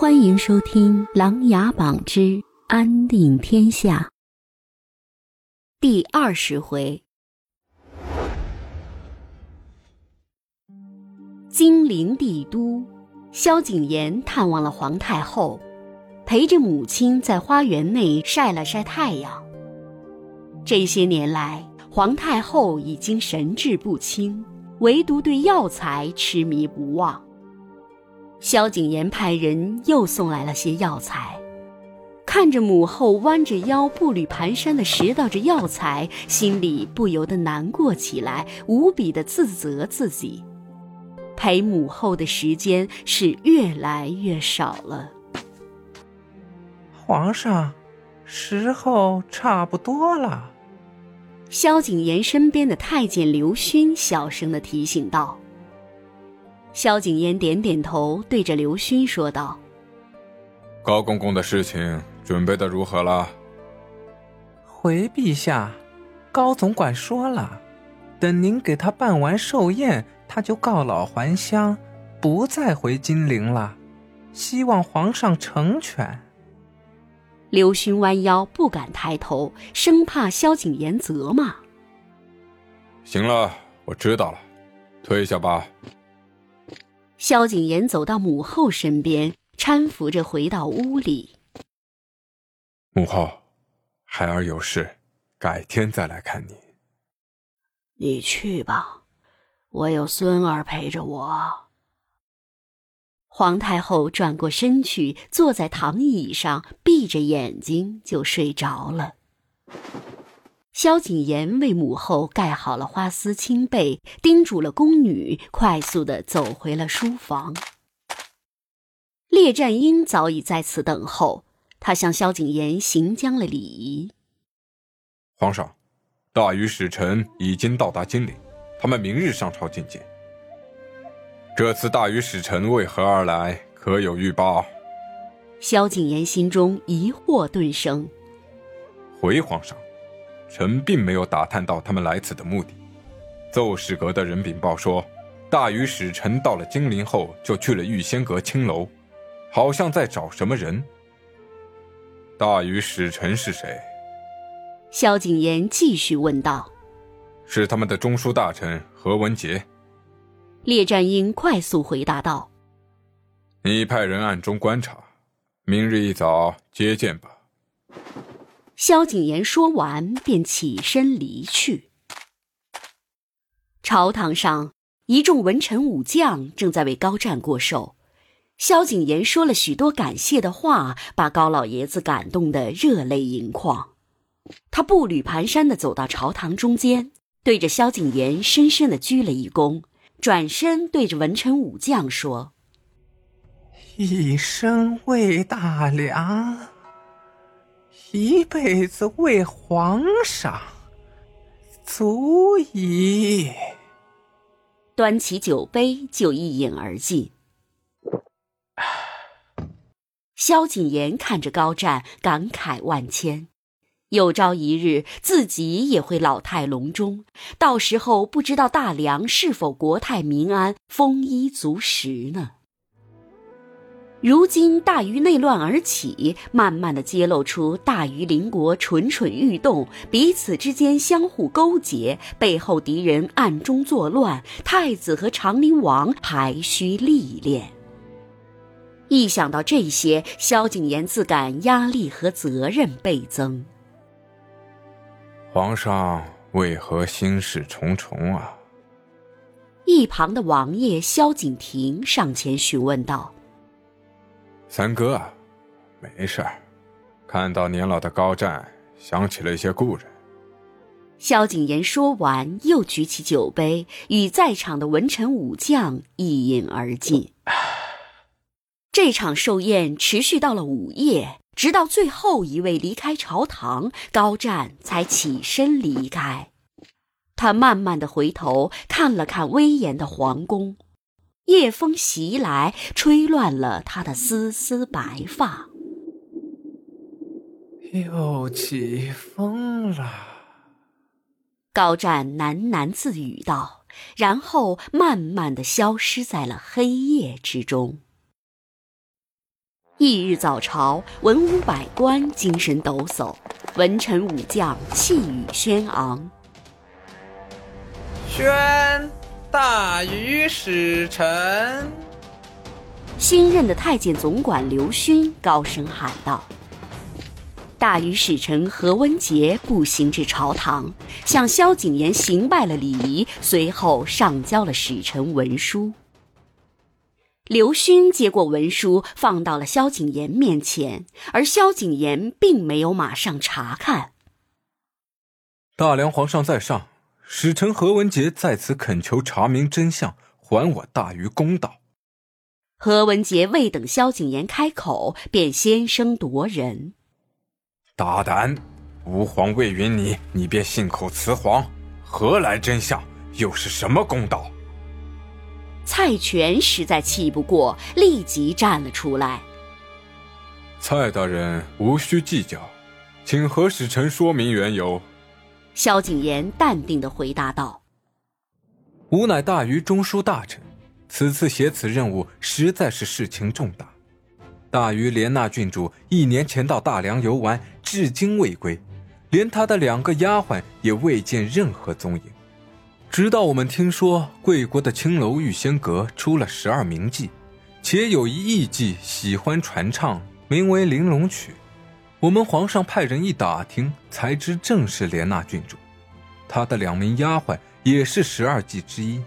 欢迎收听《琅琊榜之安定天下》第二十回。金陵帝都，萧景琰探望了皇太后，陪着母亲在花园内晒了晒太阳。这些年来，皇太后已经神志不清，唯独对药材痴迷不忘。萧景琰派人又送来了些药材，看着母后弯着腰步履蹒跚地拾到着药材，心里不由得难过起来，无比的自责自己，陪母后的时间是越来越少了。皇上，时候差不多了。萧景琰身边的太监刘勋小声的提醒道。萧景琰点点头，对着刘勋说道：“高公公的事情准备的如何了？”回陛下，高总管说了，等您给他办完寿宴，他就告老还乡，不再回金陵了。希望皇上成全。刘勋弯腰不敢抬头，生怕萧景琰责骂。行了，我知道了，退下吧。萧景琰走到母后身边，搀扶着回到屋里。母后，孩儿有事，改天再来看你。你去吧，我有孙儿陪着我。皇太后转过身去，坐在躺椅上，闭着眼睛就睡着了。萧景琰为母后盖好了花丝青被，叮嘱了宫女，快速的走回了书房。列战英早已在此等候，他向萧景琰行将了礼仪。皇上，大禹使臣已经到达金陵，他们明日上朝觐见。这次大禹使臣为何而来？可有预报？萧景琰心中疑惑顿生。回皇上。臣并没有打探到他们来此的目的。奏事阁的人禀报说，大禹使臣到了金陵后，就去了玉仙阁青楼，好像在找什么人。大禹使臣是谁？萧景琰继续问道。是他们的中书大臣何文杰。列战英快速回答道：“你派人暗中观察，明日一早接见吧。”萧景琰说完，便起身离去。朝堂上，一众文臣武将正在为高湛过寿。萧景琰说了许多感谢的话，把高老爷子感动得热泪盈眶。他步履蹒跚地走到朝堂中间，对着萧景琰深深地鞠了一躬，转身对着文臣武将说：“一生为大梁。”一辈子为皇上，足矣。端起酒杯就一饮而尽。萧景琰看着高湛，感慨万千。有朝一日，自己也会老态龙钟，到时候不知道大梁是否国泰民安、丰衣足食呢？如今大禹内乱而起，慢慢的揭露出大禹邻国蠢蠢欲动，彼此之间相互勾结，背后敌人暗中作乱，太子和长宁王还需历练。一想到这些，萧景琰自感压力和责任倍增。皇上为何心事重重啊？一旁的王爷萧景亭上前询问道。三哥，没事儿。看到年老的高湛，想起了一些故人。萧景琰说完，又举起酒杯，与在场的文臣武将一饮而尽。这场寿宴持续到了午夜，直到最后一位离开朝堂，高湛才起身离开。他慢慢的回头看了看威严的皇宫。夜风袭来，吹乱了他的丝丝白发。又起风了，高湛喃喃自语道，然后慢慢的消失在了黑夜之中。翌日早朝，文武百官精神抖擞，文臣武将气宇轩昂。宣大禹使臣。新任的太监总管刘勋高声喊道：“大禹使臣何文杰步行至朝堂，向萧景琰行拜了礼仪，随后上交了使臣文书。”刘勋接过文书，放到了萧景琰面前，而萧景琰并没有马上查看。大梁皇上在上，使臣何文杰在此恳求查明真相，还我大禹公道。何文杰未等萧景琰开口，便先声夺人：“大胆！吾皇未允你，你便信口雌黄，何来真相？又是什么公道？”蔡全实在气不过，立即站了出来：“蔡大人无需计较，请何使臣说明缘由。”萧景琰淡定的回答道：“吾乃大禹中书大臣。”此次携此任务实在是事情重大。大禹连纳郡主一年前到大梁游玩，至今未归，连他的两个丫鬟也未见任何踪影。直到我们听说贵国的青楼玉仙阁出了十二名妓，且有一艺妓喜欢传唱，名为《玲珑曲》。我们皇上派人一打听，才知正是莲娜郡主，她的两名丫鬟也是十二计之一。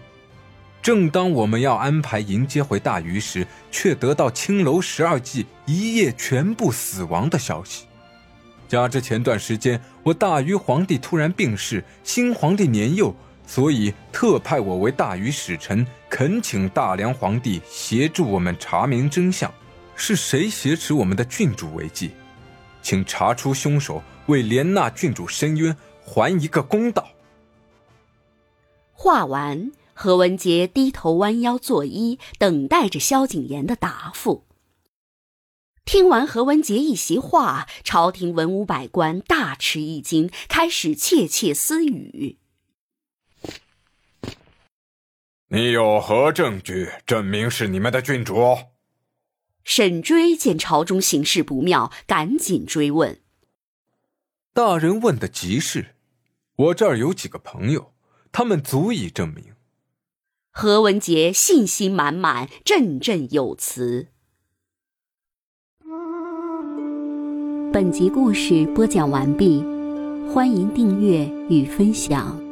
正当我们要安排迎接回大禹时，却得到青楼十二计一夜全部死亡的消息。加之前段时间我大禹皇帝突然病逝，新皇帝年幼，所以特派我为大禹使臣，恳请大梁皇帝协助我们查明真相，是谁挟持我们的郡主为妓？请查出凶手，为莲娜郡主申冤，还一个公道。话完。何文杰低头弯腰作揖，等待着萧景琰的答复。听完何文杰一席话，朝廷文武百官大吃一惊，开始窃窃私语：“你有何证据证明是你们的郡主？”沈追见朝中形势不妙，赶紧追问：“大人问的极是，我这儿有几个朋友，他们足以证明。”何文杰信心满满，振振有词。本集故事播讲完毕，欢迎订阅与分享。